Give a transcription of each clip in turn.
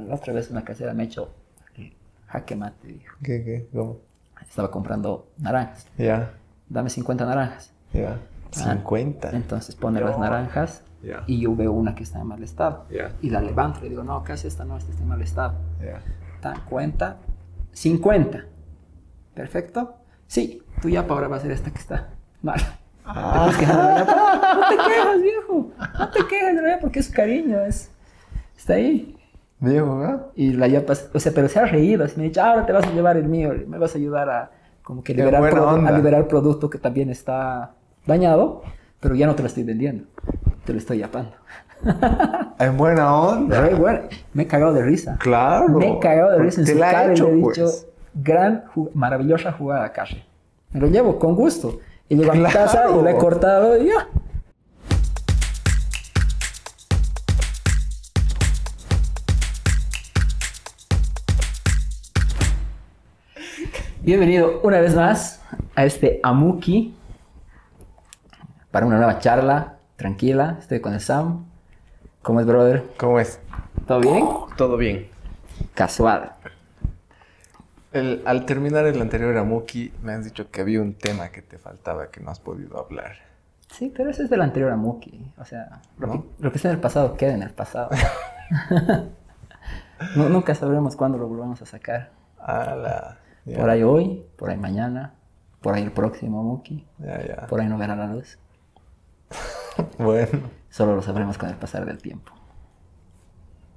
La otra vez una casera me ha hecho jaque mate, dijo. ¿Qué, qué? ¿Cómo? Estaba comprando naranjas. Ya, Dame 50 naranjas. ya. 50. Entonces pone las naranjas Ya. y yo veo una que está en mal estado. Ya. Y la levanto y le digo, no, casi esta no, esta está en mal estado. Ya. Tan cuenta, 50. ¿Perfecto? Sí, tú ya ahora va a ser esta que está mal. Ah. No te quejas, viejo. No te quejes de la yapa porque es cariño, es, está ahí. Viejo, ¿verdad? Y la yapa, o sea, pero se ha reído, así me ha dicho, ahora te vas a llevar el mío, me vas a ayudar a como que liberar, a liberar producto que también está dañado, pero ya no te lo estoy vendiendo, te lo estoy yapando. En buena onda. Bueno, me he cagado de risa. Claro. Me he cagado de risa en su la cara y hecho, le he pues. dicho, gran, ju- maravillosa jugada, Carrie. Me lo llevo con gusto. Y llego a mi Claro. casa y lo he cortado y ya. Bienvenido una vez más a este Amuki para una nueva charla tranquila. Estoy con el Sam. ¿Cómo es, brother? ¿Cómo es? ¿Todo bien? Todo bien. Casual. El- al terminar el anterior Amuki, me has dicho que había un tema que te faltaba que no has podido hablar. Sí, pero ese es del anterior Amuki. O sea, lo, que, lo que está en el pasado queda en el pasado. Nu- nunca sabremos cuándo lo volvamos a sacar. Ala. Ya, Por ahí hoy, por ahí mañana, por ahí el próximo Amuki, Ya, ya. por ahí no verá la luz. Bueno, Solo lo sabremos con el pasar del tiempo.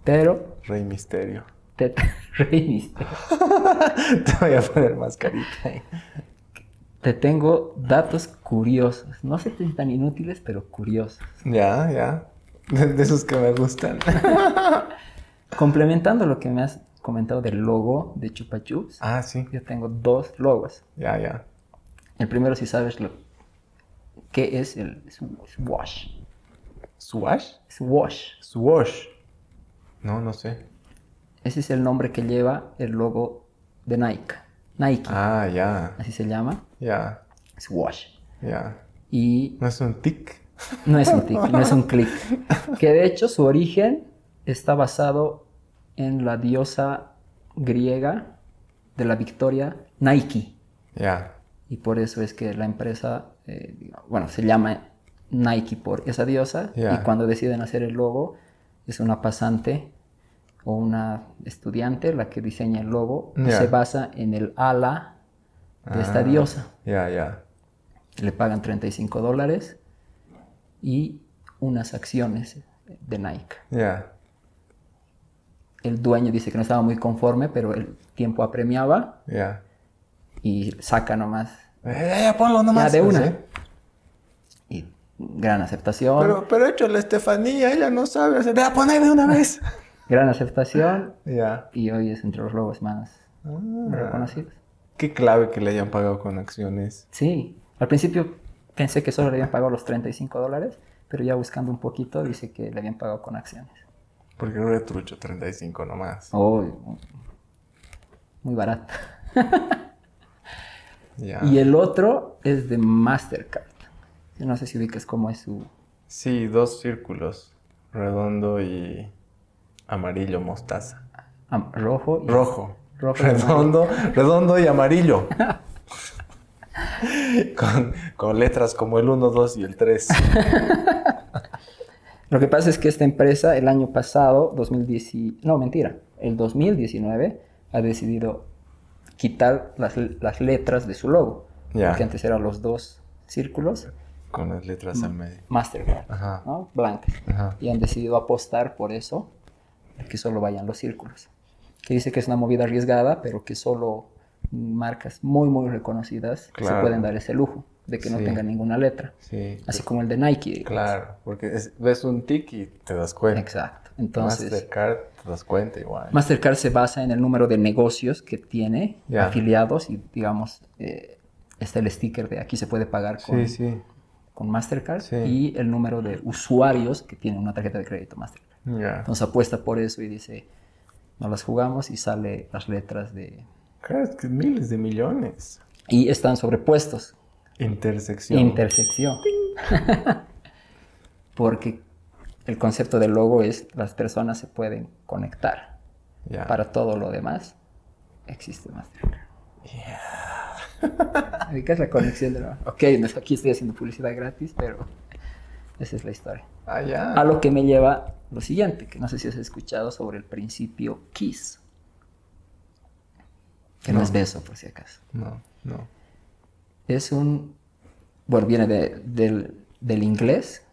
Pero, Rey Misterio. te reiniste. te voy a poner mascarita ahí. Te tengo datos curiosos. No sé si tan inútiles, pero curiosos. Ya, ya. De, de esos que me gustan. Complementando lo que me has comentado del logo de Chupa Chups, ah, sí. yo tengo dos logos. Ya, ya. El primero, si sabes lo qué es el swash. ¿Swash? Swash. Swash. No, no sé. Ese es el nombre que lleva el logo de Nike. Nike, Ah, ya. así se llama. Ya. Swash. Ya. Y ¿No es un tic? no es un tic, no es un clic. Que de hecho su origen está basado en la diosa griega de la victoria Nike. Ya. Y por eso es que la empresa, eh, bueno, se llama Nike por esa diosa. Y cuando deciden hacer el logo, es una pasante o una estudiante la que diseña el logo. Se basa en el ala de esta Ah. diosa. Ya, ya. Le pagan 35 dólares y unas acciones de Nike. Ya. El dueño dice que no estaba muy conforme, pero el tiempo apremiaba Ya. y saca nomás. Eh, ya ponlo nomás. Ya, de una. Y gran aceptación. Pero, pero hecho la Estefanía, ella no sabe hacer. Ya, poner de una vez. Gran aceptación ya. y hoy es entre los logos más Ah, reconocidos. qué clave que le hayan pagado con acciones. Sí, al principio pensé que solo le habían pagado los 35 dólares, pero ya buscando un poquito dice que le habían pagado con acciones. Porque no era trucho 35 nomás. Oh, muy barato. Y el otro es de Mastercard. No sé si ubicas cómo es su... Sí, dos círculos. Redondo y amarillo mostaza. am- rojo y... Rojo. Rojo y redondo, redondo y amarillo. con, con letras como el 1, 2 y el 3. Lo que pasa es que esta empresa el año pasado, 2010, y- no mentira, el 2019 ha decidido quitar las, las letras de su logo. Ya. Que antes eran los dos círculos, Con las letras al medio. Mastercard, Ajá. ¿no? Blancas. Ajá. Y han decidido apostar por eso, que solo vayan los círculos. Que dice que es una movida arriesgada, pero que solo marcas muy, muy reconocidas se Claro. pueden dar ese lujo de que no Sí. tengan ninguna letra. Sí. Así como el de Nike. digamos. Claro, porque es- ves un tic y te das cuenta. Exacto. Entonces, Mastercard te das cuenta igual. Mastercard se basa en el número de negocios que tiene afiliados y, digamos, eh, está el sticker de aquí se puede pagar con, Sí, sí. con Mastercard y el número de usuarios que tienen una tarjeta de crédito Mastercard. Entonces apuesta por eso y dice, no las jugamos y sale las letras de... Claro, es que miles de millones. Y están sobrepuestos. Intersección. Intersección. Porque el concepto del logo es las personas se pueden conectar. Para todo lo demás, existe Mastercard. Yeah. ¿Qué es la conexión de la... Ok, aquí estoy haciendo publicidad gratis, pero esa es la historia. Ah. A lo que me lleva lo siguiente, que no sé si has escuchado sobre el principio KISS. Que no, No. es beso, por si acaso. No, no. Es un... Bueno, viene de- del, del inglés,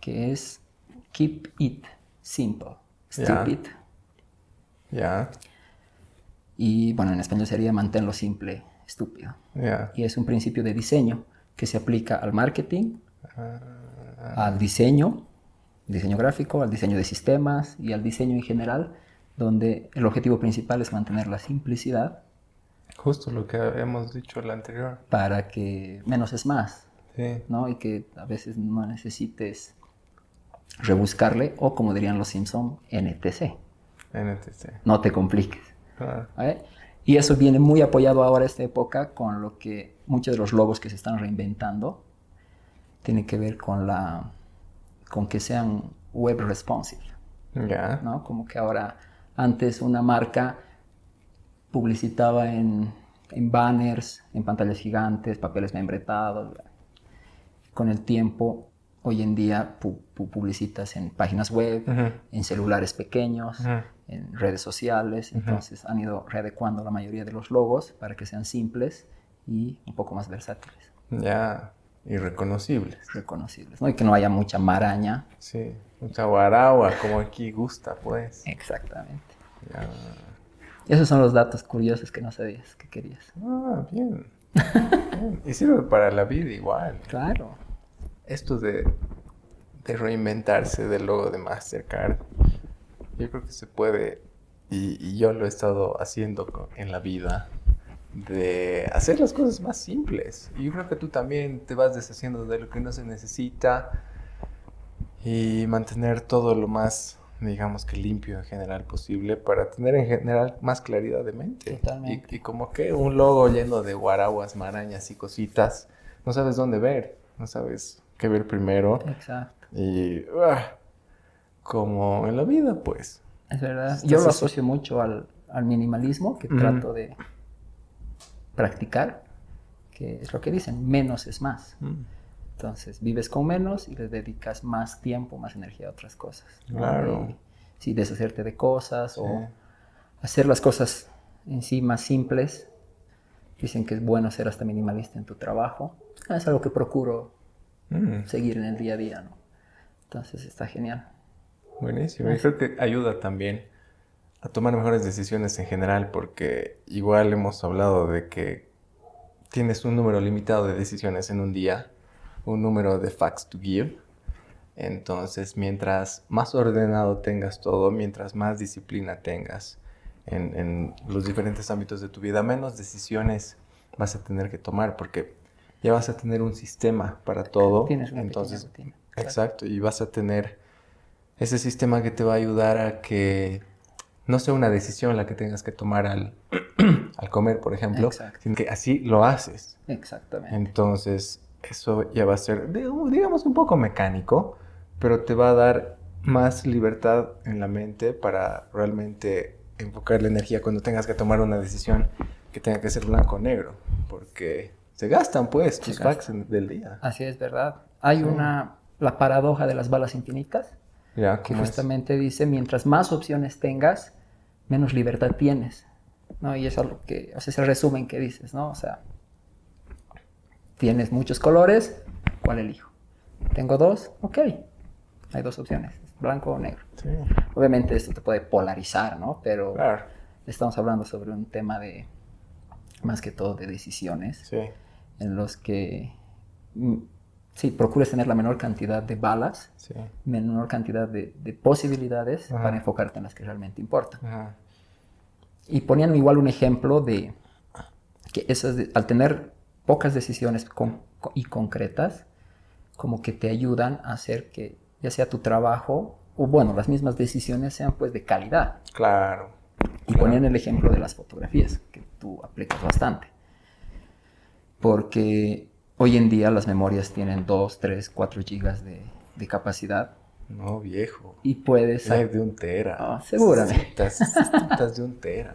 que es keep it simple. Stupid. Ya, Y bueno, en español sería manténlo simple, estúpido. ya. Y es un principio de diseño que se aplica al marketing, Ah, al diseño, diseño gráfico, al diseño de sistemas y al diseño en general, donde el objetivo principal es mantener la simplicidad justo lo que habíamos dicho la anterior. para que menos es más, Sí. ¿no? Y que a veces no necesites rebuscarle o como dirían los Simpson, NTC, NTC. no te compliques. Ah, ¿vale? Y eso viene muy apoyado ahora esta época con lo que muchos de los logos que se están reinventando tienen que ver con la con que sean web responsive, ya. ¿no? Como que ahora antes una marca publicitaba en, en banners, en pantallas gigantes, papeles membretados. Con el tiempo, hoy en día pu- pu- publicitas en páginas web, Ujú. en celulares pequeños, Ujú. en redes sociales. Entonces han ido readecuando la mayoría de los logos para que sean simples y un poco más versátiles, Ya. Irreconocibles. reconocibles, ¿no? Y que no haya mucha maraña. Sí. Mucha guaragua, como aquí gusta, pues. Exactamente. Ya. Esos son los datos curiosos que no sabías que querías. Ah, bien. Bien. Y sirve para la vida igual. Claro. Esto de, de reinventarse del logo de Mastercard, yo creo que se puede, y, y yo lo he estado haciendo en la vida, de hacer las cosas más simples. Y yo creo que tú también te vas deshaciendo de lo que no se necesita y mantener todo lo más, digamos que limpio en general posible para tener en general más claridad de mente. Totalmente. Y, y como que un logo lleno de guaraguas, marañas y cositas, no sabes dónde ver, no sabes qué ver primero. Exacto. Y ah, como en la vida, pues. Es verdad. Yo lo asocio mucho al, al minimalismo que trato de practicar, que es lo que dicen, menos es más. Mm, Entonces, vives con menos y le dedicas más tiempo, más energía a otras cosas. ¿no? Claro. Y, sí, deshacerte de cosas Sí. o hacer las cosas en sí más simples. Dicen que es bueno ser hasta minimalista en tu trabajo. Es algo que procuro Mm, seguir en el día a día, ¿no? Entonces está genial. buenísimo. Y creo que ayuda también a tomar mejores decisiones en general, porque igual hemos hablado de que tienes un número limitado de decisiones en un día, un número de facts to give. Entonces, mientras más ordenado tengas todo, mientras más disciplina tengas en, en los diferentes ámbitos de tu vida, menos decisiones vas a tener que tomar, porque ya vas a tener un sistema para todo. Tienes una Entonces, rutina. Claro. Exacto, y vas a tener ese sistema que te va a ayudar a que no sea una decisión la que tengas que tomar al, al comer, por ejemplo, Exacto. sino que así lo haces. Exactamente. Entonces, eso ya va a ser, digamos un poco mecánico, pero te va a dar más libertad en la mente para realmente enfocar la energía cuando tengas que tomar una decisión que tenga que ser blanco o negro, porque se gastan pues tus en- del día. Así es, ¿verdad? Hay una, la paradoja de las balas infinitas, Ya, que ¿cómo es? justamente dice, mientras más opciones tengas, menos libertad tienes, ¿no? Y eso es lo que, o sea, es el resumen que dices, ¿no? O sea, tienes muchos colores, ¿cuál elijo? Tengo dos, ok, hay dos opciones, blanco o negro. Sí, Obviamente esto te puede polarizar, ¿no? Pero claro. estamos hablando sobre un tema de, más que todo, de decisiones. Sí, en los que mm, sí, procures tener la menor cantidad de balas, sí. menor cantidad de, de posibilidades Ajá. para enfocarte en las que realmente importan. Ajá. Y ponían igual un ejemplo de que esas al tener pocas decisiones con- y concretas, como que te ayudan a hacer que ya sea tu trabajo o bueno, las mismas decisiones sean pues de calidad. Claro. Y ponían el ejemplo de las fotografías, que tú aplicas bastante. Porque hoy en día las memorias tienen 2, 3, 4 gigas de, de capacidad No, viejo. Y puedes... Es de un tera. Ah, seguramente. Estás de un tera.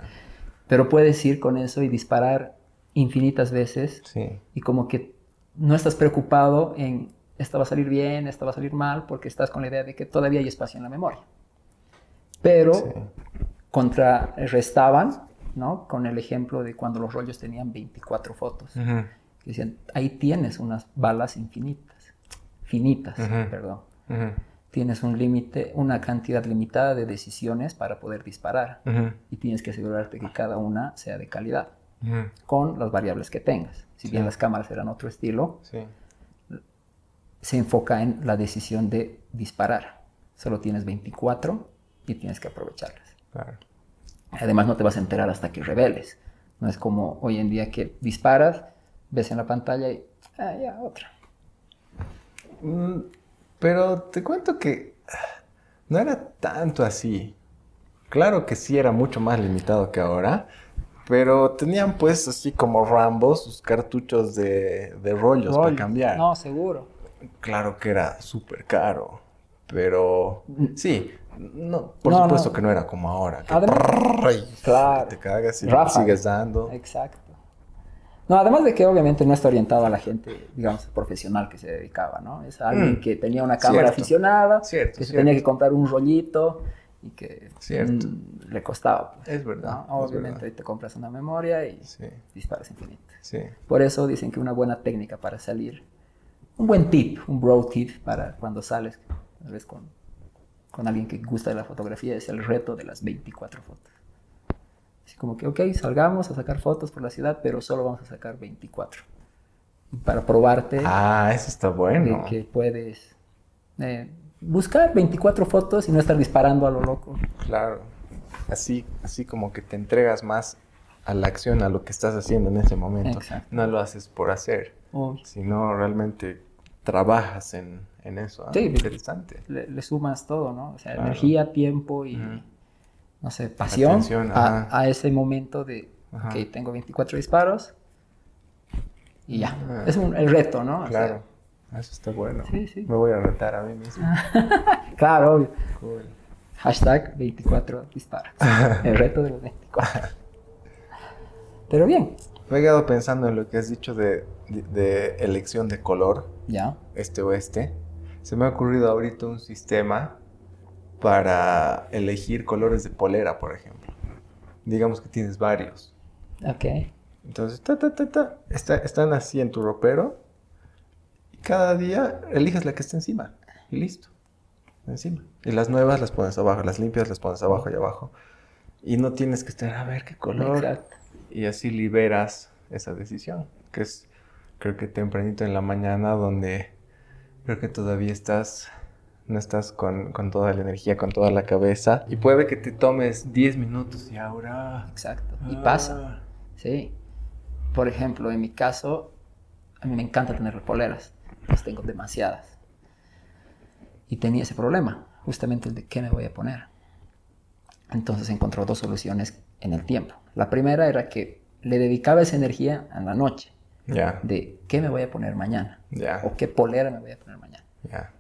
Pero puedes ir con eso y disparar infinitas veces. Sí. Y como que no estás preocupado en esta va a salir bien, esta va a salir mal, porque estás con la idea de que todavía hay espacio en la memoria. Pero contrarrestaban, ¿no? Con el ejemplo de cuando los rollos tenían 24 fotos. Decían, ahí tienes unas balas infinitas, finitas, perdón. Tienes un límite, una cantidad limitada de decisiones para poder disparar. Y tienes que asegurarte que cada una sea de calidad, con las variables que tengas. Si bien las cámaras eran otro estilo, se enfoca en la decisión de disparar. Solo tienes 24 y tienes que aprovecharlas. Además no te vas a enterar hasta que reveles. No es como hoy en día que disparas, ves en la pantalla y, ah, ya, otra. Mm, pero te cuento que no era tanto así. Claro que sí era mucho más limitado que ahora, pero tenían pues así como Rambo sus cartuchos de, rollos, para cambiar. No, seguro. Claro que era súper caro, pero mm. sí, no, por supuesto que no era como ahora. Que claro. Te cagas y sigues dando. Exacto. No, además de que obviamente no está orientado a la gente, digamos, profesional que se dedicaba, ¿no? Es alguien mm. que tenía una cámara aficionada, que se tenía que comprar un rollito y que mm, le costaba. Pues, es verdad. Obviamente te compras una memoria y disparas infinito. Por eso dicen que una buena técnica para salir, un buen tip, un bro tip para cuando sales, tal vez con, con alguien que gusta de la fotografía, es el reto de las 24 fotos. Así como que, ok, salgamos a sacar fotos por la ciudad, pero solo vamos a sacar 24. Para probarte. Ah, eso está bueno. Que puedes eh, buscar 24 fotos y no estar disparando a lo loco. Claro. Así, así como que te entregas más a la acción, a lo que estás haciendo en ese momento. No lo haces por hacer, sino realmente trabajas en, eso. ¿ah? Sí, interesante. Le, sumas todo, ¿no? O sea, energía, tiempo y no sé, pasión a, ese momento de, que tengo 24 disparos y ya. Ah. Es un, el reto, ¿no? claro. Eso está bueno. Sí, sí. Me voy a retar a mí mismo. claro, obvio. Hashtag 24 disparos. el reto de los 24. Pero bien. Me he quedado pensando en lo que has dicho de, de, elección de color. Ya. Este oeste. Se me ha ocurrido ahorita un sistema para elegir colores de polera, por ejemplo. Digamos que tienes varios. Ok. Entonces, ta, ta, ta, ta, están así en tu ropero. Cada día eliges la que está encima. Y listo. Encima. Y las nuevas las pones abajo, las limpias las pones abajo y abajo. Y no tienes que estar a ver qué color. Exacto. Y así liberas esa decisión. Que es, creo que tempranito en la mañana, donde creo que todavía estás no estás con, toda la energía, con toda la cabeza. Y puede que te tomes 10 minutos y ahora... Exacto. Y pasa. Ah. Sí. Por ejemplo, en mi caso, a mí me encanta tener poleras. Las tengo demasiadas. Y tenía ese problema, justamente el de qué me voy a poner. Entonces encontró dos soluciones en el tiempo. La primera era que le dedicaba esa energía en la noche. Ya. De qué me voy a poner mañana. Ya. O qué polera me voy a poner mañana.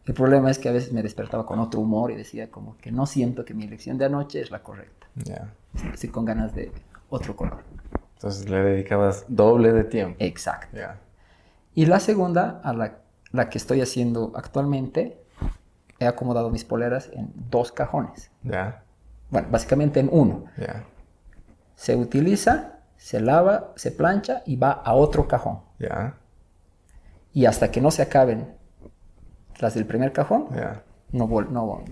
El problema es que a veces me despertaba con otro humor y decía como que no siento que mi elección de anoche es la correcta. Estoy con ganas de otro color. Entonces le dedicabas doble de tiempo. Exacto. Y la segunda, a la, la, que estoy haciendo actualmente, he acomodado mis poleras en dos cajones. Ya. Bueno, básicamente en uno. Ya. Se utiliza, se lava, se plancha y va a otro cajón. Ya. Y hasta que no se acaben las del primer cajón, no, no,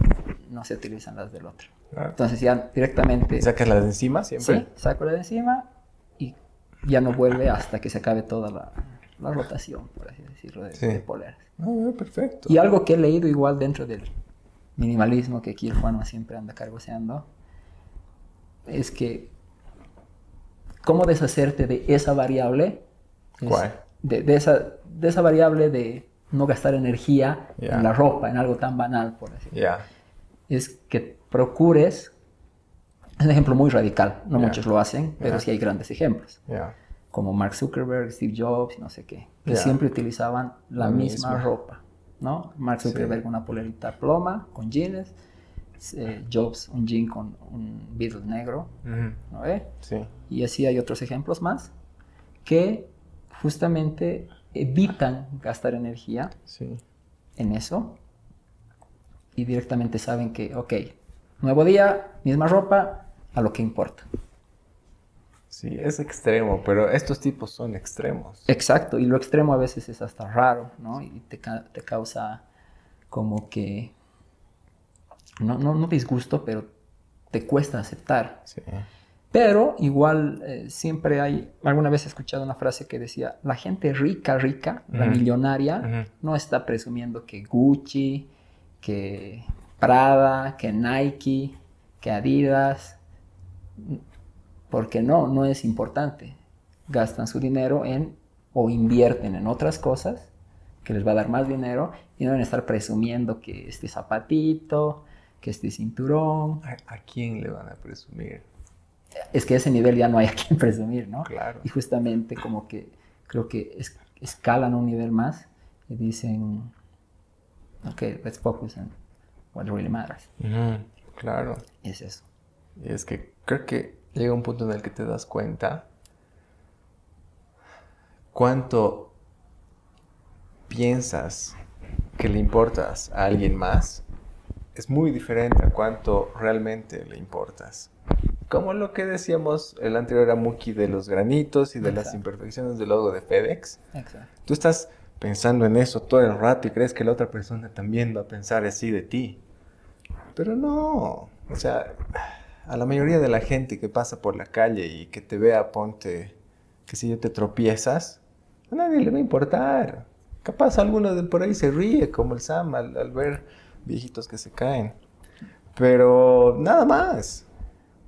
no se utilizan las del otro. Entonces ya directamente... ¿Sacas las de encima siempre? Sí, saco la de encima y ya no vuelve hasta que se acabe toda la, la rotación, por así decirlo, de, sí. poleras. Ah, perfecto. Y algo que he leído igual dentro del minimalismo que aquí el Juan siempre anda cargoseando, es que cómo deshacerte de esa variable. ¿Cuál? De, de, esa, de esa variable de no gastar energía en la ropa, en algo tan banal, por así decirlo. Es que procures, es un ejemplo muy radical, no muchos lo hacen, pero sí hay grandes ejemplos. Como Mark Zuckerberg, Steve Jobs, no sé qué, que siempre utilizaban la, misma, ropa. ¿no? Mark Zuckerberg una polerita ploma con jeans, eh, Jobs un jean con un Beatle negro, ¿no ve? Sí. Y así hay otros ejemplos más que justamente evitan gastar energía Sí. en eso y directamente saben que, ok, nuevo día, misma ropa, a lo que importa. Sí, es extremo, pero estos tipos son extremos. Exacto, y lo extremo a veces es hasta raro, ¿no? Y te, te causa como que, no, no, no disgusto, pero te cuesta aceptar. Sí. Pero igual eh, siempre hay, alguna vez he escuchado una frase que decía, la gente rica, rica, la millonaria, no está presumiendo que Gucci, que Prada, que Nike, que Adidas, porque no, no es importante. Gastan su dinero en o invierten en otras cosas que les va a dar más dinero y no deben estar presumiendo que este zapatito, que este cinturón. ¿A, a quién le van a presumir? Es que a ese nivel ya no hay a quien presumir, ¿no? Claro. Y justamente como que creo que es- escalan un nivel más y dicen, ok, let's focus on what really matters. Claro. Y es eso. Y es que creo que llega un punto en el que te das cuenta cuánto piensas que le importas a alguien más es muy diferente a cuánto realmente le importas. Como lo que decíamos el anterior a Muki de los granitos y de las Exacto. imperfecciones del logo de FedEx. Exacto. Tú estás pensando en eso todo el rato y crees que la otra persona también va a pensar así de ti. Pero no. O sea, a la mayoría de la gente que pasa por la calle y que te vea, ponte, que si yo te tropiezas, a nadie le va a importar. Capaz alguno de por ahí se ríe, como el Sam, al, al ver viejitos que se caen. Pero nada más.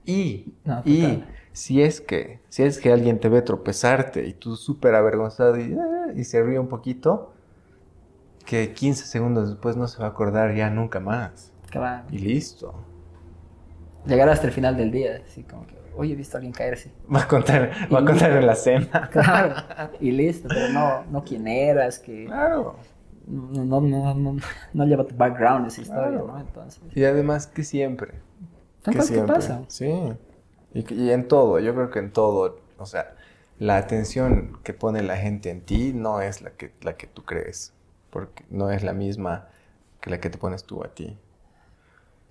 Y, No, y si es que, si es que alguien te ve tropezarte y tú súper avergonzado y, y se ríe un poquito, que 15 segundos después no se va a acordar ya nunca más. Claro. Y listo. Llegar hasta el final del día, así como que, oye, he visto a alguien caerse. Va a contar, va a Y- contar en la cena. Claro. y listo, pero no, no quién eras, que Claro. no, no, no, no, no lleva tu background esa historia, Claro. ¿no? Entonces, Y además que siempre. son que siempre. pasan. Sí. Y, y en todo, yo creo que en todo, o sea, la atención que pone la gente en ti no es la que, la que tú crees, porque no es la misma que la que te pones tú a ti.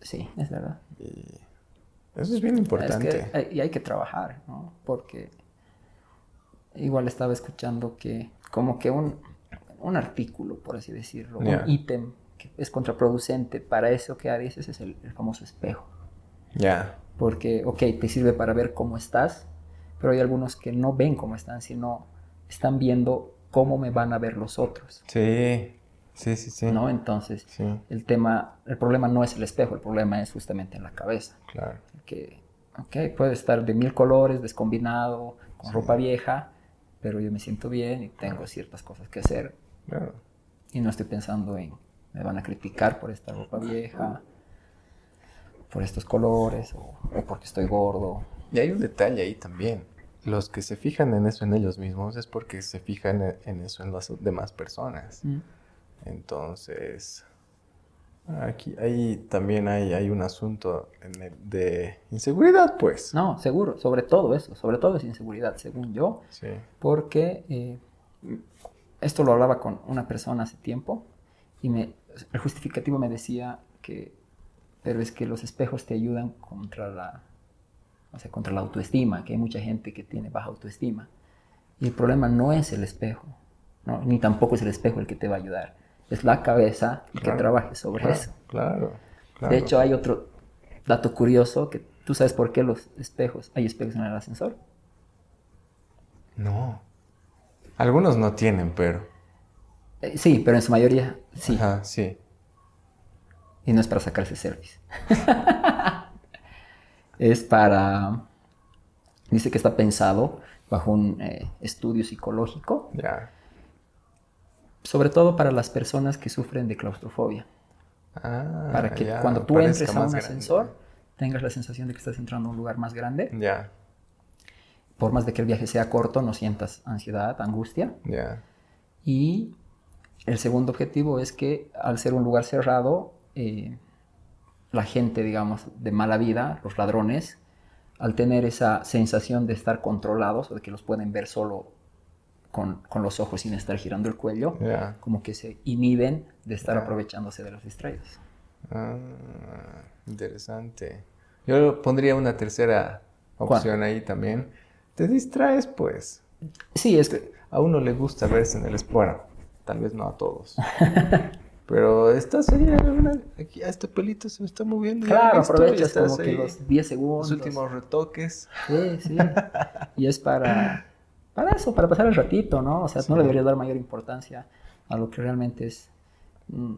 Sí, es verdad. Y eso es bien importante. Es que hay- y hay que trabajar, ¿no? Porque igual estaba escuchando que como que un, un artículo, por así decirlo, un ítem que es contraproducente para eso que dices es el, el famoso espejo. Ya, Porque, ok, te sirve para ver cómo estás, pero hay algunos que no ven cómo están, sino están viendo cómo me van a ver los otros, sí, sí, sí, sí. ¿no? Entonces, Sí, el tema, el problema no es el espejo, el problema es justamente en la cabeza. claro. que, ok, puede estar de mil colores, descombinado, con ropa vieja, pero yo me siento bien y tengo ciertas cosas que hacer claro. y no estoy pensando en, me van a criticar por esta ropa vieja, por estos colores o, o porque estoy gordo. Y hay un detalle ahí también. Los que se fijan en eso en ellos mismos es porque se fijan en- en eso en las demás personas. Mm. Entonces, aquí ahí también hay, hay un asunto de inseguridad, pues. No, seguro, sobre todo eso, sobre todo es inseguridad, según yo, Sí. porque eh, esto lo hablaba con una persona hace tiempo y me, el justificativo me decía que, pero es que los espejos te ayudan contra la, o sea, contra la autoestima, que hay mucha gente que tiene baja autoestima. Y el problema no es el espejo, ¿no? ni tampoco es el espejo el que te va a ayudar, es la cabeza y que Claro, trabajes sobre Claro, eso. claro, claro. De hecho, hay otro dato curioso que tú sabes por qué los espejos, hay espejos en el ascensor. No. Algunos no tienen, pero. Eh, sí, pero en su mayoría sí. Ajá, sí. Y no es para sacarse selfies. es para... Dice que está pensado bajo un eh, estudio psicológico, Ya. Sobre todo para las personas que sufren de claustrofobia. Ah, Para que ya, cuando tú entres a un grande. ascensor tengas la sensación de que estás entrando a un lugar más grande. Ya, Por más de que el viaje sea corto, no sientas ansiedad, angustia. ya. Y el segundo objetivo es que al ser un lugar cerrado, eh, la gente, digamos, de mala vida, los ladrones, al tener esa sensación de estar controlados o de que los pueden ver solo con, los ojos sin estar girando el cuello, como que se inhiben de estar aprovechándose de los distraídos. Ah, interesante. Yo pondría una tercera opción ahí también. Te distraes, pues. Sí, es que... A uno le gusta verse en el espejo. tal vez no a todos. Pero estás ahí, aquí, a este pelito se me está moviendo. Claro, aprovechas como que los 10 segundos. Los últimos retoques. Sí, sí. y es para, para eso, para pasar el ratito, ¿no? O sea, no le deberías dar mayor importancia a lo que realmente es mm,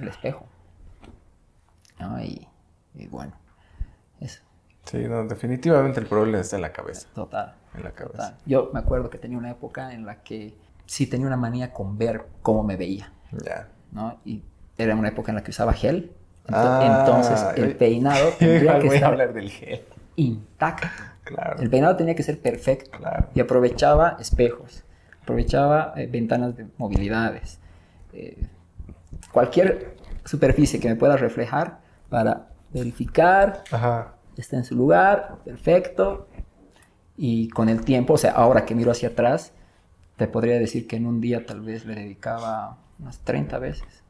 el espejo. ¿No? Y, bueno, eso. Sí, no, definitivamente el problema está en la cabeza. Total. En la cabeza. Yo me acuerdo que tenía una época en la que sí tenía una manía con ver cómo me veía. Ya. ¿no? Y era una época en la que usaba gel. Ah, entonces el peinado tendría que estar hablar del gel. intacto. El peinado tenía que ser perfecto. Y aprovechaba espejos, aprovechaba eh, ventanas de movilidades, eh, cualquier superficie que me pueda reflejar para verificar, está en su lugar, perfecto. Y con el tiempo, o sea, ahora que miro hacia atrás, te podría decir que en un día tal vez le dedicaba unas 30 veces.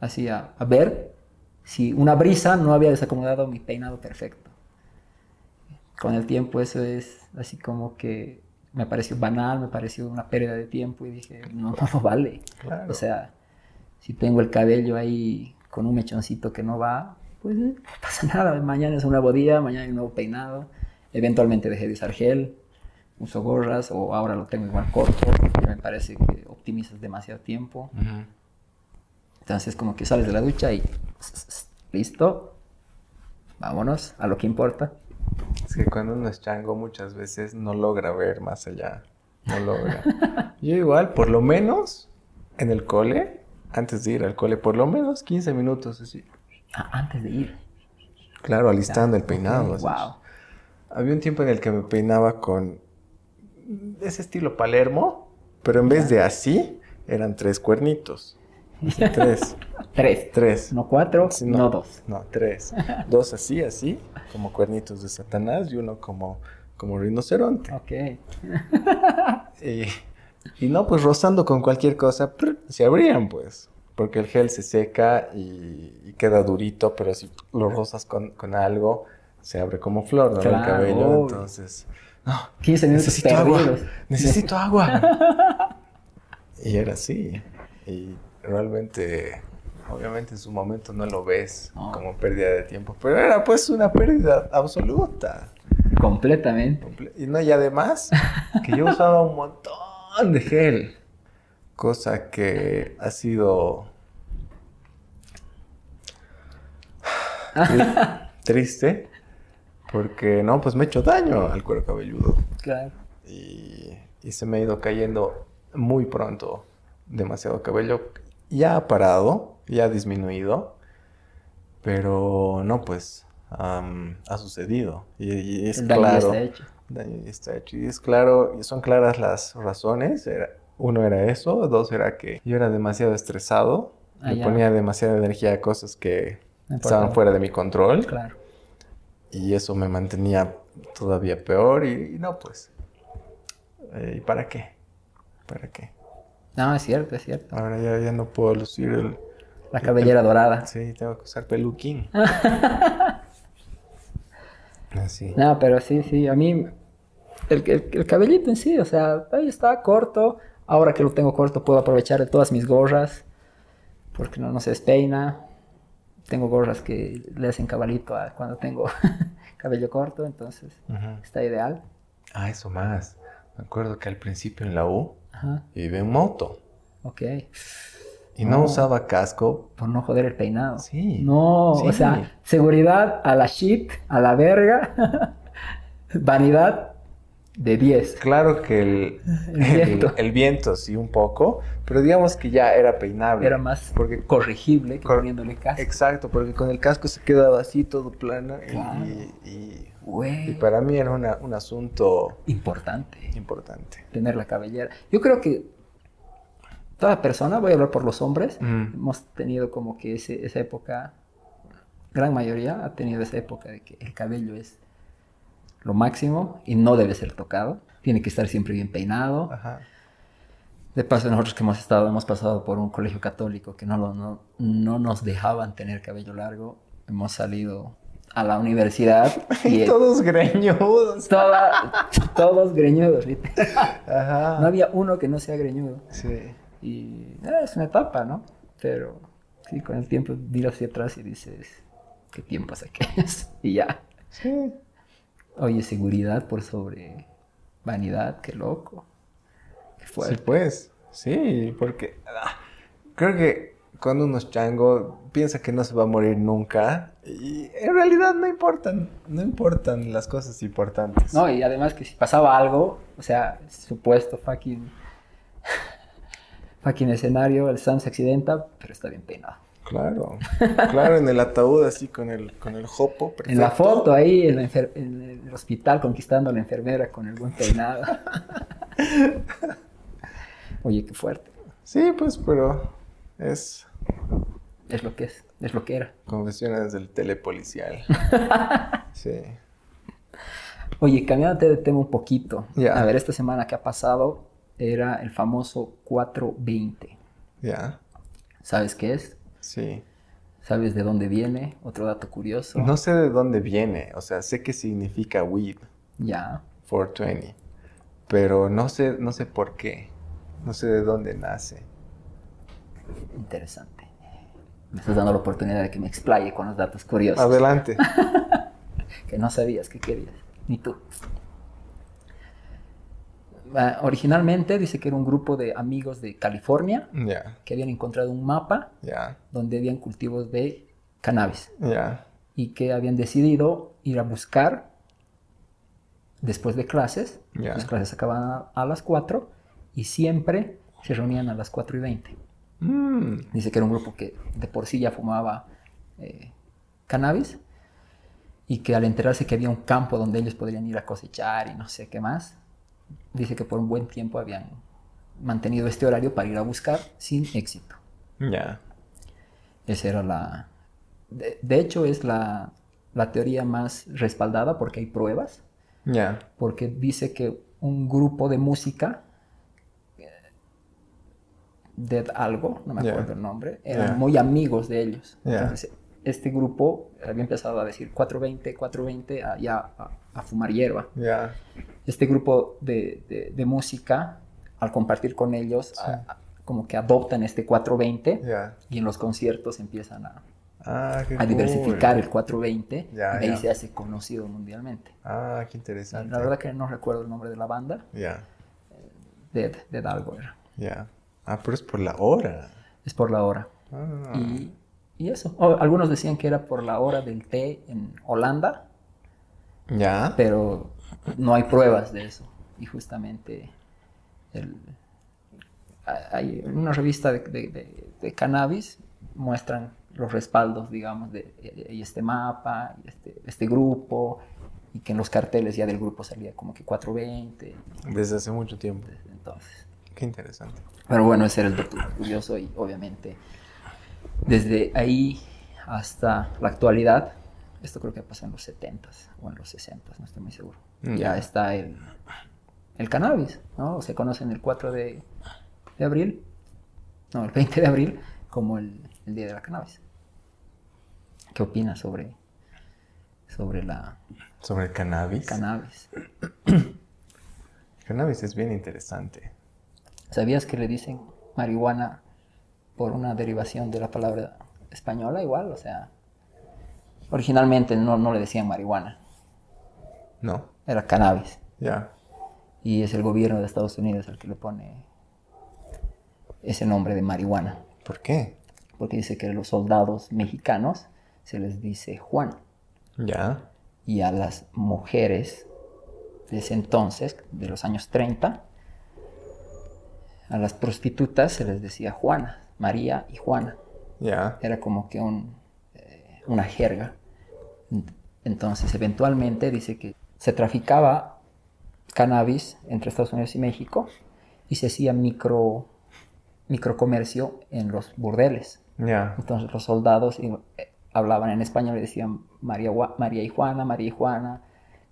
Así a, ver si una brisa no había desacomodado mi peinado perfecto. Con el tiempo eso es así como que me pareció banal, me pareció una pérdida de tiempo y dije, no, no, vale. O sea, si tengo el cabello ahí con un mechoncito que no va, pues no pasa nada. Mañana es un nuevo día, mañana hay un nuevo peinado. Eventualmente dejé de usar gel, uso gorras o ahora lo tengo igual corto porque me parece que optimizas demasiado tiempo. Entonces como que sales de la ducha y listo, vámonos a lo que importa. Es que cuando uno es chango muchas veces no logra ver más allá, no logra. Yo igual, por lo menos en el cole, antes de ir al cole, por lo menos 15 minutos así. Ah, antes de ir. Claro, alistando el peinado. wow. Había un tiempo en el que me peinaba con ese estilo Palermo, pero en vez de así, eran tres cuernitos. Tres. tres. Tres. No cuatro, no, dos. No, tres. dos así, así, como cuernitos de Satanás y uno como, como rinoceronte. Ok. y, no, pues rozando con cualquier cosa, se abrían, pues. Porque el gel se seca y, queda durito, pero si lo rozas con, algo, se abre como flor, ¿no? el cabello. Entonces no, 15 minutos necesito agua, necesito agua. y era así. Y realmente, obviamente en su momento no lo ves como pérdida de tiempo, pero era pues una pérdida absoluta. Completamente. y no, y además que yo usaba un montón de gel, cosa que ha sido triste porque no, pues me he hecho daño al cuero cabelludo. Claro. Y, se me ha ido cayendo muy pronto demasiado cabello. Ya ha parado, ya ha disminuido. Pero no, pues ha sucedido. Y, es claro. Está hecho. Daño está hecho. Y es claro, y son claras las razones. uno era eso, dos era que yo era demasiado estresado. Ah, le ponía demasiada energía a cosas que estaban fuera de mi control. Claro y eso me mantenía todavía peor y, no, pues, eh, ¿y para qué? ¿Para qué? No, es cierto, es cierto. Ahora ya, ya no puedo lucir el... La cabellera dorada. Sí, tengo que usar peluquín. Así. No, pero sí, sí, a mí el, el, cabellito en sí, o sea, ahí está corto. Ahora que lo tengo corto puedo aprovechar de todas mis gorras porque no, no se despeina tengo gorras que le hacen cabalito a cuando tengo cabello corto, entonces está ideal. Ah, eso más. Me acuerdo que al principio en la U iba en moto. Ok. Y no, usaba casco. Por no joder el peinado. Sí. No, o sea, seguridad a la shit, a la verga. Vanidad de 10. Claro que el, el, viento. sí, un poco, pero digamos que ya era peinable. Era más porque, corregible que poniéndole casco. Exacto, porque con el casco se quedaba así todo plano y, y, para mí era un asunto importante. Importante. Tener la cabellera. Yo creo que toda persona, voy a hablar por los hombres, Mm. hemos tenido como que ese- esa época, gran mayoría ha tenido esa época de que el cabello es lo máximo y no debe ser tocado. Tiene que estar siempre bien peinado. Ajá. De paso, nosotros que hemos estado, hemos pasado por un colegio católico que no, lo- no, no nos dejaban tener cabello largo. Hemos salido a la universidad y Todos greñudos. toda- todos greñudos. Ajá. No había uno que no sea greñudo. Sí. Y eh, es una etapa, ¿no? Pero sí, con el tiempo miras hacia atrás y dices, qué tiempos aquellos. Y ya. Sí. Oye, seguridad por sobre vanidad, qué loco. Qué Sí, pues. Sí, porque ah, creo que cuando uno es chango piensa que no se va a morir nunca y en realidad no importan, no importan las cosas importantes. No, y además que si pasaba algo, o sea, supuesto fucking. fucking escenario, el Sam se accidenta, pero está bien peinado. Claro, claro, en el ataúd así con el, con el jopo. En la foto ahí, en, la enfer- en el hospital, conquistando a la enfermera con el buen peinado. Oye, qué fuerte. Sí, pues, pero es Es lo que es, es lo que era. confesiones del telepolicial. Sí. Oye, cambiándote de tema un poquito. A ver, esta semana que ha pasado era el famoso 420. Ya, ¿Sabes qué es? Sí. ¿Sabes de dónde viene? Otro dato curioso. No sé de dónde viene, o sea, sé qué significa weed. Ya. 420. Pero no sé, no sé por qué. No sé de dónde nace. Interesante. Me estás dando la oportunidad de que me explaye con los datos curiosos. Adelante. Que no sabías que querías. Ni tú. Ah, originalmente dice que era un grupo de amigos de California que habían encontrado un mapa donde habían cultivos de cannabis. y que habían decidido ir a buscar después de clases. Las clases acababan a, a las 4 y siempre se reunían a las 4 y 20. Mm, Dice que era un grupo que de por sí ya fumaba eh, cannabis y que al enterarse que había un campo donde ellos podrían ir a cosechar y no sé qué más, dice que por un buen tiempo habían mantenido este horario para ir a buscar sin éxito. ya. Esa era la... De, de hecho, es la, la teoría más respaldada porque hay pruebas, Ya. porque dice que un grupo de música, eh, Dead algo, no me acuerdo el nombre, eran muy amigos de ellos. Ya. Entonces, este grupo había empezado a decir 420, 420, a, ya a, a fumar hierba. Ya. Este grupo de, de- de música, al compartir con ellos, a- a- como que adoptan este 420 Ya. y en los conciertos empiezan a, Ah, diversificar el 420 Ya, y de ahí se hace conocido mundialmente. Ah, qué interesante. La verdad que no recuerdo el nombre de la banda, Ya. Dead, Dead algo era. Ya. Ah, pero es por la hora. Es por la hora. Ah. Y, y eso. O algunos decían que era por la hora del té en Holanda, Ya. pero no hay pruebas de eso. Y justamente el- hay una revista de, de- de- de cannabis muestran los respaldos, digamos, de y este mapa, y este, este grupo, y que en los carteles ya del grupo salía como que 420. Desde hace mucho tiempo. desde entonces. Qué interesante. Pero bueno, ese era el dato curioso y obviamente desde ahí hasta la actualidad, esto creo que pasó en los 70s o en los 60s, no estoy muy seguro. Mm, Ya está el, el cannabis, ¿no? Se conoce en el 4 de, de abril, no, el 20 de abril, como el, el Día de la Cannabis. ¿Qué opinas sobre, sobre la Sobre el cannabis. cannabis? Cannabis es bien interesante. ¿Sabías que le dicen marihuana por una derivación de la palabra española igual? O sea, originalmente no, no le decían marihuana, ¿No? era cannabis. Ya. Y es el gobierno de Estados Unidos el que le pone ese nombre de marihuana. ¿Por qué? Porque dice que a los soldados mexicanos se les dice Juan. Ya. Y a las mujeres de ese entonces, de los años 30, a las prostitutas se les decía Juana, María y Juana. Ya. era como que un, una jerga. Entonces, eventualmente dice que se traficaba cannabis entre Estados Unidos y México y se hacía micro, microcomercio en los burdeles. Ya. Entonces los soldados eh, hablaban en español y decían María, María y Juana, María y Juana,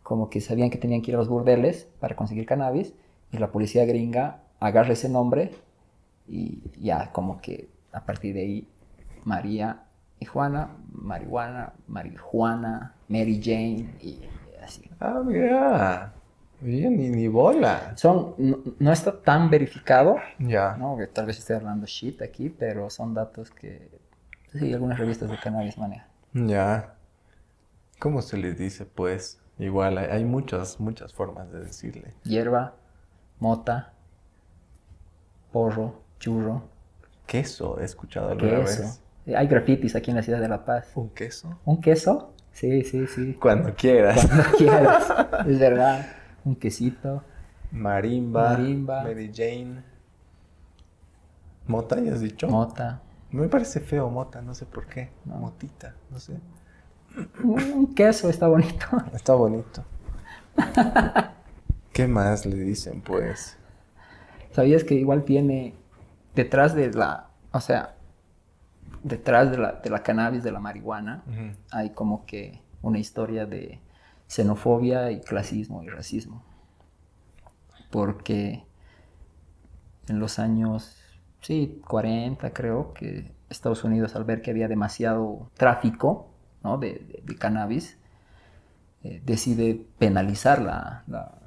como que sabían que tenían que ir a los burdeles para conseguir cannabis y la policía gringa agarra ese nombre y ya como que a partir de ahí María y Juana, marihuana, marihuana, Mary Jane y así. Ah, mira. Bien, ni, ni bola. Son, no, no está tan verificado, Ya. ¿no? Que tal vez estoy hablando shit aquí, pero son datos que sí, algunas revistas de cannabis manejan. Ya. ¿Cómo se le dice, pues? Igual, hay, hay muchas, muchas formas de decirle. Hierba, mota, porro, churro, Queso, he escuchado alguna queso. vez. Hay grafitis aquí en la ciudad de La Paz. ¿Un queso? ¿Un queso? Sí, sí, sí. Cuando quieras. Cuando quieras. Es verdad. Un quesito. Marimba. Marimba. Mary Jane. ¿Mota, ya has dicho? Mota. Me parece feo mota, no sé por qué. No. Motita, no sé. Un queso está bonito. Está bonito. ¿Qué más le dicen, pues? ¿Sabías que igual tiene detrás de la, o sea, detrás de la, de la cannabis, de la marihuana, hay como que una historia de xenofobia y clasismo y racismo. Porque en los años, sí, 40 creo, que Estados Unidos al ver que había demasiado tráfico ¿no? de, de- de cannabis, eh, decide penalizar la, la-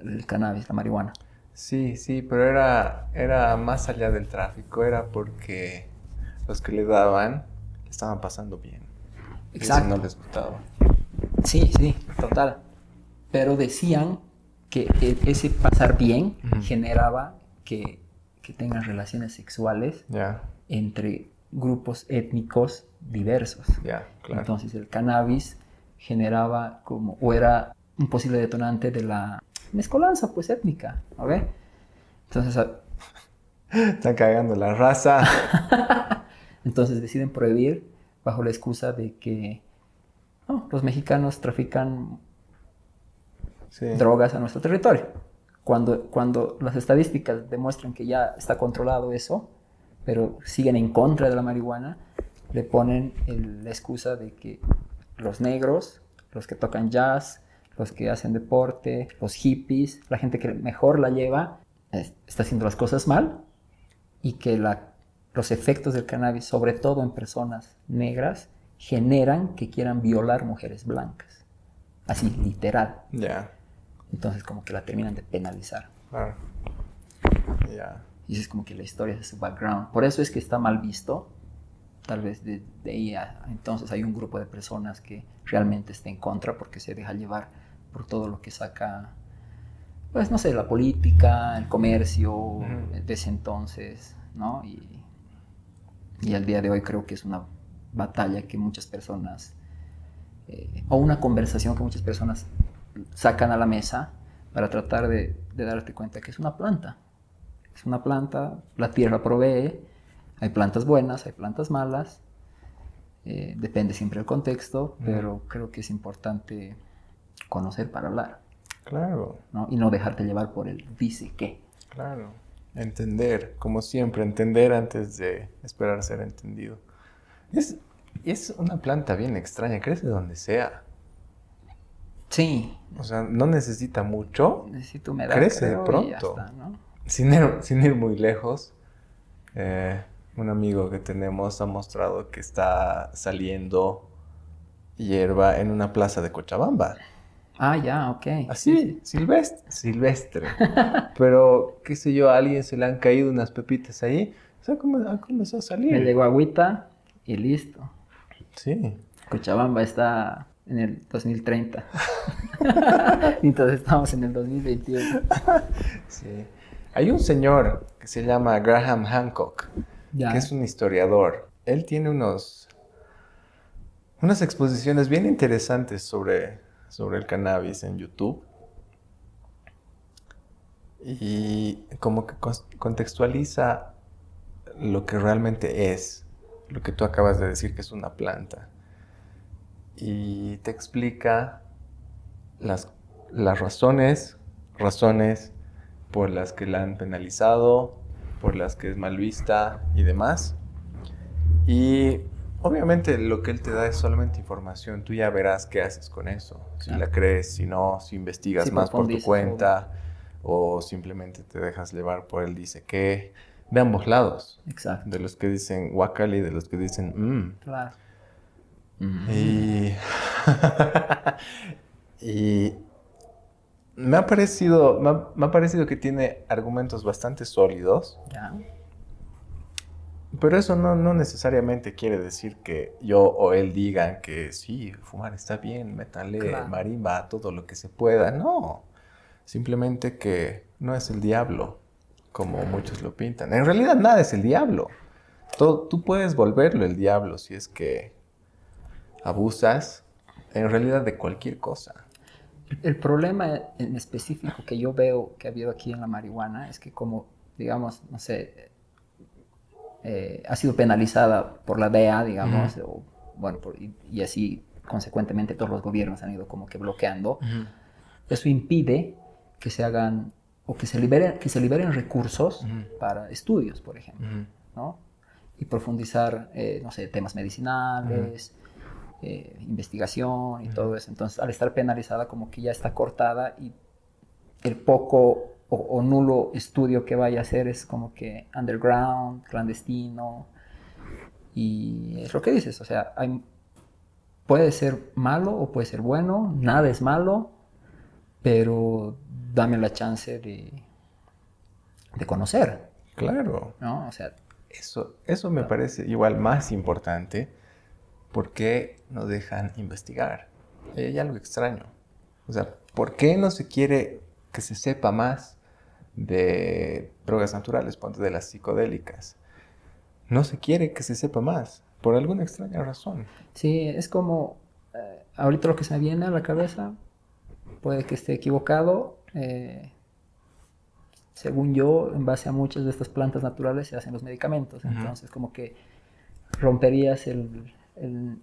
el cannabis, la marihuana. Sí, sí, pero era, era más allá del tráfico, era porque los que le daban le estaban pasando bien. Y eso Exacto. no les gustaba. Sí, sí, total. Pero decían que e- ese pasar bien generaba que, que tengan relaciones sexuales entre grupos étnicos diversos. ya, claro. Entonces el cannabis generaba como, o era un posible detonante de la mezcolanza pues étnica, ¿no ve? Entonces, Están cagando la raza. entonces deciden prohibir bajo la excusa de que no, los mexicanos trafican Sí. drogas a nuestro territorio. Cuando, cuando las estadísticas demuestran que ya está controlado eso, pero siguen en contra de la marihuana, le ponen el- la excusa de que los negros, los que tocan jazz, los que hacen deporte, los hippies, la gente que mejor la lleva, es- está haciendo las cosas mal y que la- los efectos del cannabis, sobre todo en personas negras, generan que quieran violar mujeres blancas. Así, literal. Ya, Entonces como que la terminan de penalizar. claro. Ya. Y es como que la historia de su background. Por eso es que está mal visto. Tal vez de, de ahí a, entonces hay un grupo de personas que realmente está en contra porque se deja llevar por todo lo que saca, pues no sé, la política, el comercio, Ujú. de ese entonces, ¿no? Y, y al día de hoy creo que es una batalla que muchas personas, eh, o una conversación que muchas personas sacan a la mesa para tratar de, de darte cuenta que es una planta. Es una planta, la tierra provee, hay plantas buenas, hay plantas malas, eh, depende siempre del contexto, Mm. pero creo que es importante conocer para hablar, Claro, ¿no? Y no dejarte llevar por el dice qué. claro. Entender, como siempre, entender antes de esperar ser entendido. Es, es una planta bien extraña, crece donde sea. Sí, O sea, no necesita mucho. necesito humedad. Crece de creo, pronto. está, ¿no? Sin ir, sin ir muy lejos, eh, un amigo que tenemos ha mostrado que está saliendo hierba en una plaza de Cochabamba. Ah, ya, ok. Así, silvestre. Silvestre. Pero, qué sé yo, a alguien se le han caído unas pepitas ahí. O sea, ¿cómo ha comenzado a Me salir? llegó agüita y listo. Sí. Cochabamba está en el 2030. Entonces estamos en el 2021. Sí. Hay un señor que se llama Graham Hancock, Ya. que es un historiador. Él tiene unos unas exposiciones bien interesantes sobre, sobre el cannabis en YouTube. Y como que contextualiza lo que realmente es, lo que tú acabas de decir que es una planta. Y te explica las, las razones, razones por las que la han penalizado, por las que es mal vista y demás. Y obviamente lo que él te da es solamente información. Tú ya verás qué haces con eso. Si la crees, si no, si investigas más por tu cuenta o simplemente te dejas llevar por él dice que de ambos lados. Exacto. De los que dicen wakali y de los que dicen mmm. Claro. Y, y me ha parecido, me ha, parecido que tiene argumentos bastante sólidos. Ya. Pero eso no, no, necesariamente quiere decir que yo o él digan que sí, fumar está bien, métale marimba, todo lo que se pueda. No. Simplemente que no es el diablo, como muchos lo pintan. En realidad nada es el diablo. Todo, tú puedes volverlo el diablo si es que abusas en realidad de cualquier cosa. El problema en específico que yo veo que ha habido aquí en la marihuana es que como, digamos, no sé, eh, ha sido penalizada por la DEA, digamos, o, bueno, y, así consecuentemente todos los gobiernos han ido como que bloqueando. Eso impide que se hagan o que se liberen, que se liberen recursos para estudios, por ejemplo, ¿no? Y profundizar, eh, no sé, temas medicinales, eh, investigación y todo eso. Entonces, al estar penalizada, como que ya está cortada y el poco o, nulo estudio que vaya a hacer es como que underground, clandestino. Y es lo que dices, o sea, hay, puede ser malo o puede ser bueno, nada es malo, pero dame la chance de, de conocer. Claro. ¿No? O sea, eso, eso me parece igual más importante ¿por qué no dejan investigar? Hay algo extraño. O sea, ¿por qué no se quiere que se sepa más de drogas naturales, ponte de las psicodélicas? No se quiere que se sepa más, por alguna extraña razón. Sí, es como, eh, ahorita lo que se me viene a la cabeza, puede que esté equivocado, eh, según yo, en base a muchas de estas plantas naturales se hacen los medicamentos. Entonces, como que romperías el, el,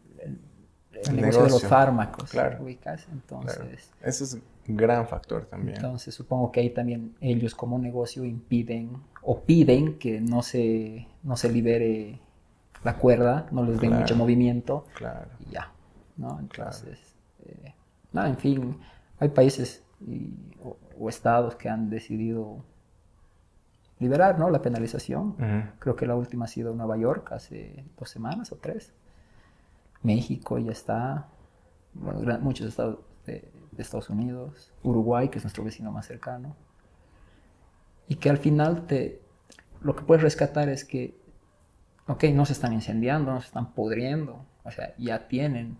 negocio, de los fármacos. Claro. Entonces, Ese es un gran factor también. Entonces supongo que ahí también ellos como negocio impiden o piden que no se, no se libere la cuerda, no les den mucho movimiento. Claro. Y ya. ¿no? Entonces, eh, nada, en fin, hay países o, estados que han decidido liberar ¿no? la penalización. Creo que la última ha sido Nueva York hace dos semanas o tres. México ya está, muchos estados de, Estados Unidos, Uruguay, que es nuestro vecino más cercano, y que al final te, lo que puedes rescatar es que, ok, no se están incendiando, no se están pudriendo, o sea, ya tienen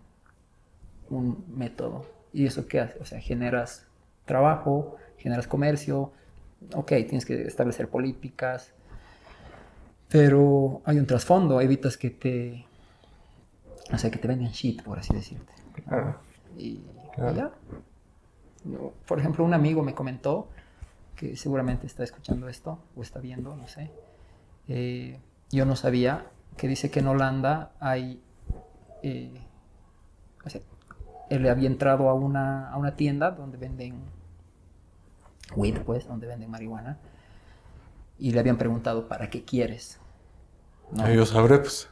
un método. ¿Y eso qué hace? O sea, generas trabajo, generas comercio, ok, tienes que establecer políticas, pero hay un trasfondo, evitas que te o sea, que te venden shit, por así decirte. Claro. Y, Por ejemplo, un amigo me comentó que seguramente está escuchando esto o está viendo, no sé. Eh, yo no sabía que dice que en Holanda hay. Eh, o sea, él había entrado a una, a una tienda donde venden weed, pues, donde venden marihuana, y le habían preguntado, ¿para qué quieres? ¿No? Yo sabré, pues.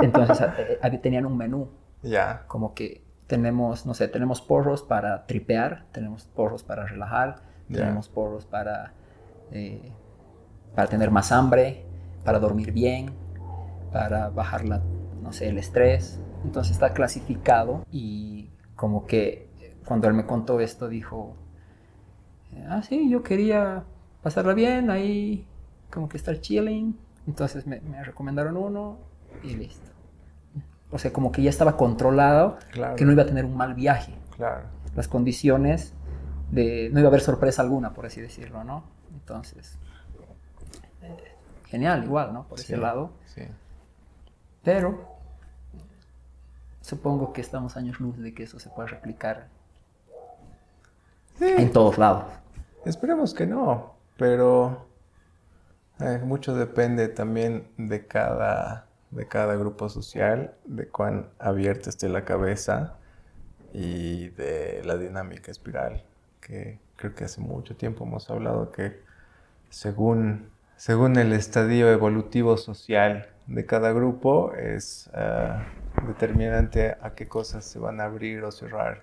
Entonces eh, tenían un menú. Ya. Como que tenemos, no sé, tenemos porros para tripear, tenemos porros para relajar, tenemos porros para, eh, para tener más hambre, para dormir bien, para bajar la, no sé, el estrés. Entonces está clasificado y como que cuando él me contó esto dijo, ah, sí, yo quería pasarla bien, ahí como que estar chilling. Entonces me, me recomendaron uno y listo. O sea, como que ya estaba controlado que no iba a tener un mal viaje. Claro. Las condiciones de... No iba a haber sorpresa alguna, por así decirlo, ¿no? Entonces... Eh, genial, igual, ¿no? Por ese lado. Sí. Pero... Supongo que estamos años luz de que eso se pueda replicar en todos lados. Esperemos que no, pero eh, mucho depende también de cada de cada grupo social, de cuán abierta esté la cabeza y de la dinámica espiral, que creo que hace mucho tiempo hemos hablado que según según el estadio evolutivo social de cada grupo, es ah, determinante a qué cosas se van a abrir o cerrar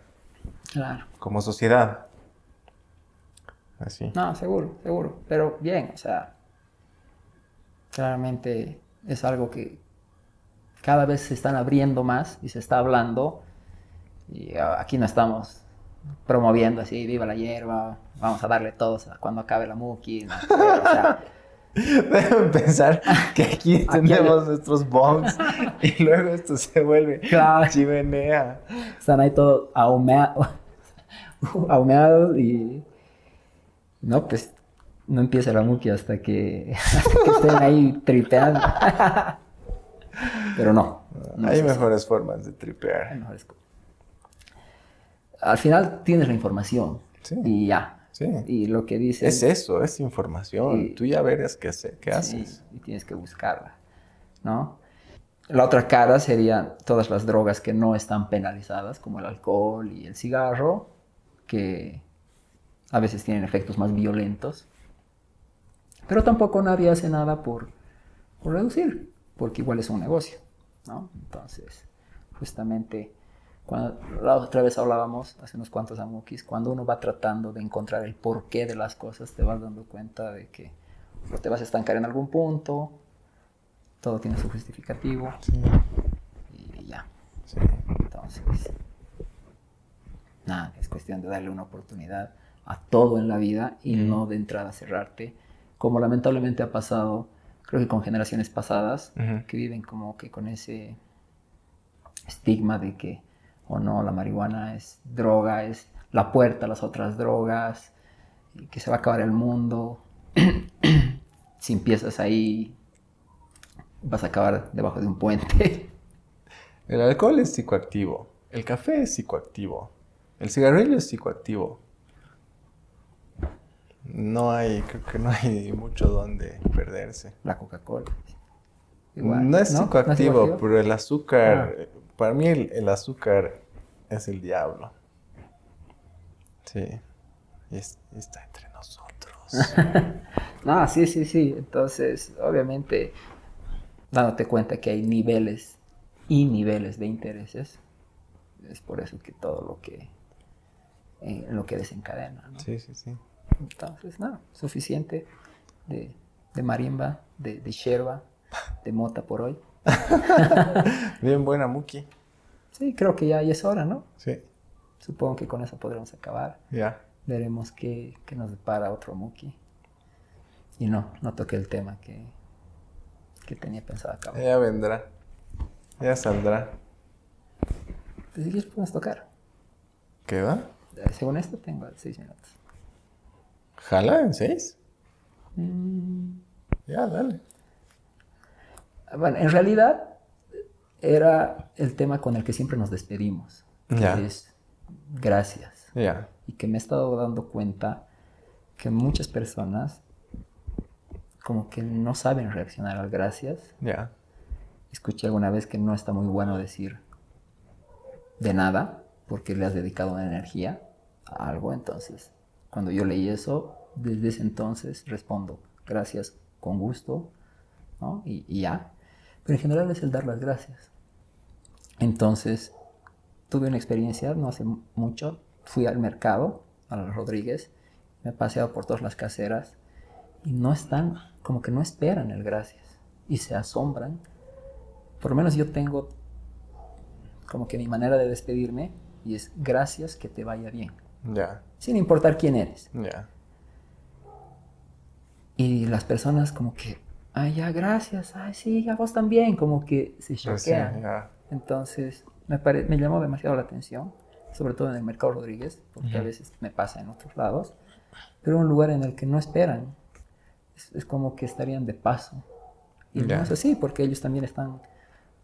Claro. como sociedad. Así. No, seguro, seguro. Pero bien, o sea, claramente es algo que cada vez se están abriendo más y se está hablando. Y ah, aquí no estamos promoviendo así, viva la hierba, vamos a darle todos a cuando acabe la muki. no, o sea, Deben pensar que aquí tenemos nuestros bongs y luego esto se vuelve Claro. chimenea. están ahí todos ahumeados, ahumeados y no, pues no empieza la muki hasta que, hasta que estén ahí tripeando. Pero no. no Hay así. mejores formas de Hay tripear. mejores co- Al final tienes la información Sí. y ya. Sí. Y lo que dices Es eso, es información. Sí. Tú ya verás qué, haces. y tienes que buscarla, ¿no? La otra cara serían todas las drogas que no están penalizadas, como el alcohol y el cigarro, que a veces tienen efectos más violentos. Pero tampoco nadie hace nada por, por reducir, porque igual es un negocio, ¿no? Entonces, justamente, cuando la otra vez hablábamos, hace unos cuantos amukis, cuando uno va tratando de encontrar el porqué de las cosas, te vas dando cuenta de que o te vas a estancar en algún punto, todo tiene su justificativo Sí, y ya. sí. Entonces, nada, es cuestión de darle una oportunidad a todo en la vida y no de entrada cerrarte, como lamentablemente ha pasado, creo que con generaciones pasadas, que viven como que con ese estigma de que, o no, la marihuana es droga, es la puerta a las otras drogas, y que se va a acabar el mundo. si empiezas ahí, vas a acabar debajo de un puente. El alcohol es psicoactivo. El café es psicoactivo. El cigarrillo es psicoactivo. No hay, creo que no hay mucho donde perderse. La Coca-Cola. no es ¿no? psicoactivo, ¿No es psicoactivo? pero el azúcar, Ah. para mí el, el azúcar es el diablo. Sí. Y, es- y está entre nosotros. No, sí, sí, sí. Entonces, obviamente, dándote cuenta que hay niveles y niveles de intereses, es por eso que todo lo que, eh, lo que desencadena, ¿no? sí, sí, sí. Entonces, nada, suficiente de, de marimba, de, de sherba, de mota por hoy. Bien buena, Muki. Sí, creo que ya, ya es hora, ¿no? Sí, Supongo que con eso podremos acabar. ya. Veremos qué, qué nos depara otro Muki. Y no, no toqué el tema que, que tenía pensado acabar. Ya vendrá. Ya saldrá. Pues si quieres podemos tocar. ¿Qué va? Eh, Según esto tengo seis minutos. ¿Jala en seis? Mm, Ya, dale. Bueno, en realidad era el tema con el que siempre nos despedimos. Ya. Es gracias. Ya. Y que me he estado dando cuenta que muchas personas como que no saben reaccionar al gracias. Ya. Escuché alguna vez que no está muy bueno decir de nada porque le has dedicado una energía a algo. Entonces, cuando yo leí eso, desde ese entonces respondo gracias con gusto, ¿no? Y, ya. Pero en general es el dar las gracias. Entonces, tuve una experiencia no hace mu- mucho. Fui al mercado, a los Rodríguez, me he paseado por todas las caseras y no están, como que no esperan el gracias y se asombran por lo menos yo tengo como que mi manera de despedirme y es gracias que te vaya bien, Ya. sin importar quién eres. Y las personas como que, ay, ya, gracias, ay, sí, a vos también, como que se Pues sí, choquean. Entonces, me, pare- me llamó demasiado la atención, sobre todo en el Mercado Rodríguez, porque a veces me pasa en otros lados, pero un lugar en el que no esperan. Es, es como que estarían de paso. Y no es así, porque ellos también están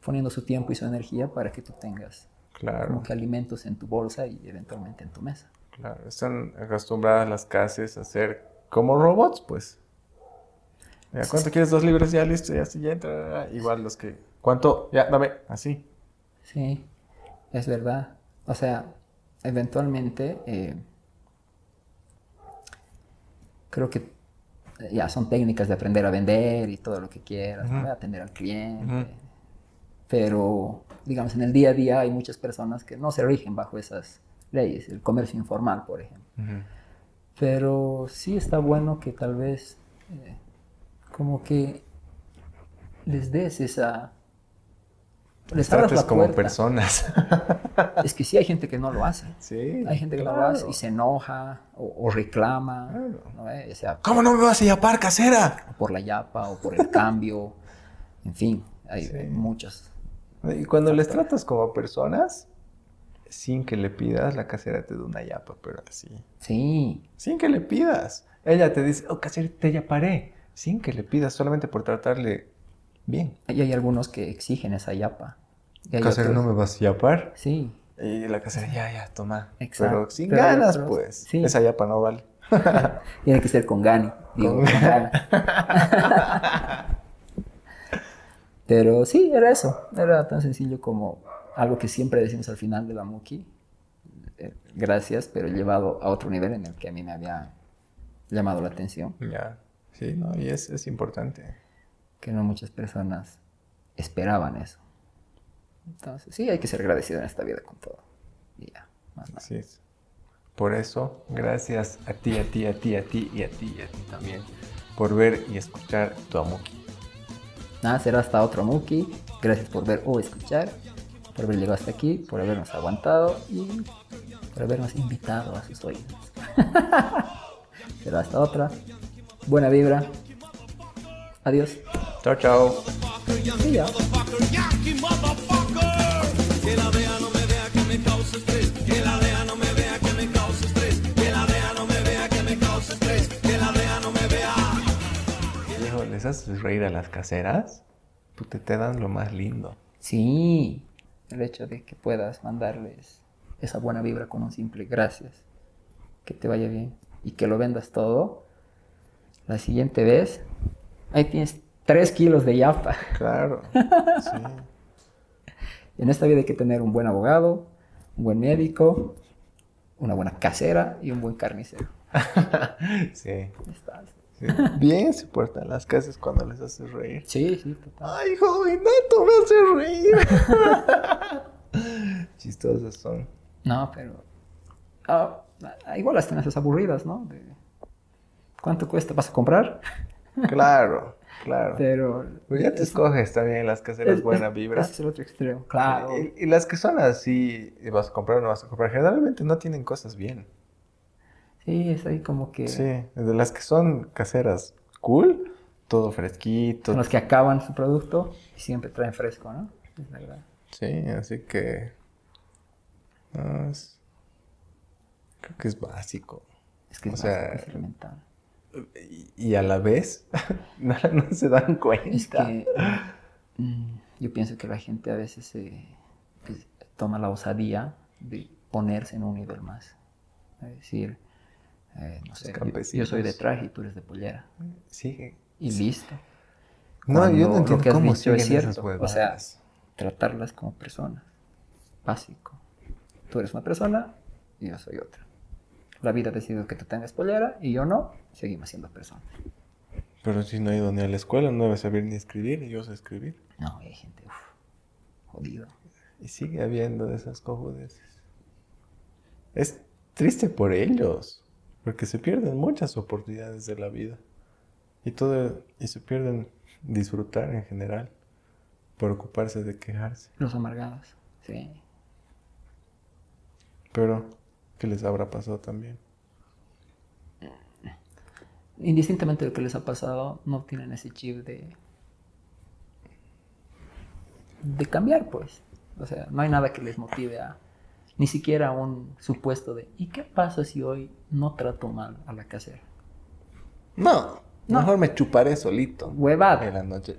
poniendo su tiempo y su energía para que tú tengas Claro. como que alimentos en tu bolsa y eventualmente en tu mesa. Claro. Están acostumbradas las casas a ser como robots, pues. Ya, ¿Cuánto quieres? Dos libros, ya listo, ya, ya entra. Igual los que. ¿Cuánto? Ya, dame. Así. Sí, es verdad. O sea, eventualmente eh, creo que ya son técnicas de aprender a vender y todo lo que quieras, atender al cliente. Pero, digamos, en el día a día hay muchas personas que no se rigen bajo esas leyes, el comercio informal, por ejemplo. Ujú. Pero sí está bueno que tal vez eh, como que les des esa... Les Trates la como personas. Es que sí hay gente que no lo hace. sí. Hay gente que lo claro. hace y se enoja o, o reclama, Claro. ¿no? Eh, o sea, ¿Cómo no me vas a yapar, casera? por la yapa o por el cambio, en fin, hay Sí. muchas. Y cuando les tratas como personas, sin que le pidas, la casera te da una yapa, pero así. Sí, Sin que le pidas. Ella te dice, oh, casera, te yaparé. Sin que le pidas, solamente por tratarle bien. y hay algunos que exigen esa yapa. Casera, otros- ¿no me vas a yapar? Sí, Y la casera, ya, ya, toma. Exacto. Pero sin Pero ganas, otros- pues. sí. Esa yapa no vale. tiene que ser con Gani. Digo, Con- con gana. Pero sí, era eso. Era tan sencillo como algo que siempre decimos al final de la Muki. eh, Gracias, pero llevado a otro nivel en el que a mí me había llamado la atención. Ya. Sí, no, y es, es importante. Que no muchas personas esperaban eso. Entonces, sí, hay que ser agradecido en esta vida con todo. Y ya, más nada. Así es. Por eso, gracias a ti, a ti, a ti, a ti y a ti y a ti también por ver y escuchar tu Amuki. Nada, será hasta otro Muki. Gracias por ver o escuchar, por haber llegado hasta aquí, por habernos aguantado y por habernos invitado a sus oídos. será hasta otra. Buena vibra. Adiós. Chao, chao. ¿les haces reír a las caseras? Puta, te dan lo más lindo. Sí, el hecho de que puedas mandarles esa buena vibra con un simple gracias, que te vaya bien y que lo vendas todo, la siguiente vez, ahí tienes 3 kilos de yapa. Claro. Sí. En esta vida hay que tener un buen abogado, un buen médico, una buena casera y un buen carnicero. Sí. Ya está. Sí. Bien se portan las casas cuando les haces reír. Sí, sí, total. Ay, joven, neto, me hace reír. Chistosas son. No, pero... ah, igual las tienes aburridas, ¿no? De, ¿Cuánto cuesta? ¿Vas a comprar? Claro, claro. Pero... Pues ya te es- escoges también las caseras buena vibra. Ese es el otro extremo. Claro. Y, y las que son así, vas a comprar o no vas a comprar, generalmente no tienen cosas bien. Sí, es ahí como que... Sí, de las que son caseras cool, todo fresquito. Son los que acaban su producto y siempre traen fresco, ¿no? Es verdad. Sí, así que. no, es- creo que es básico. Es que es, O sea, básico, es elemental. Y, a la vez, no, no se dan cuenta. Es que mm, yo pienso que la gente a veces se pues, toma la osadía de ponerse en un nivel más. Es decir, eh, no sé, yo- yo, soy de traje y tú eres de pollera. Sí. Y listo. No, yo Cuando no lo entiendo que has cómo dicho es cierto. O sea, tratarlas como personas. Básico. Tú eres una persona y yo soy otra. La vida ha decidido que tú tengas pollera y yo no. Seguimos siendo personas. Pero si no he ido ni a la escuela, no debe saber ni escribir, y yo sé escribir. No, hay gente, uf, jodido. Y sigue habiendo de esas cojudeces. Es triste por ellos, porque se pierden muchas oportunidades de la vida. Y todo, y se pierden disfrutar en general por ocuparse de quejarse. Los amargados, sí. Pero, ¿qué les habrá pasado también? Indistintamente de lo que les ha pasado, no tienen ese chip de. de cambiar, pues. O sea, no hay nada que les motive a. ni siquiera un supuesto de. ¿y qué pasa si hoy no trato mal a la casera? No, No. mejor me chuparé solito. Huevada. En la noche.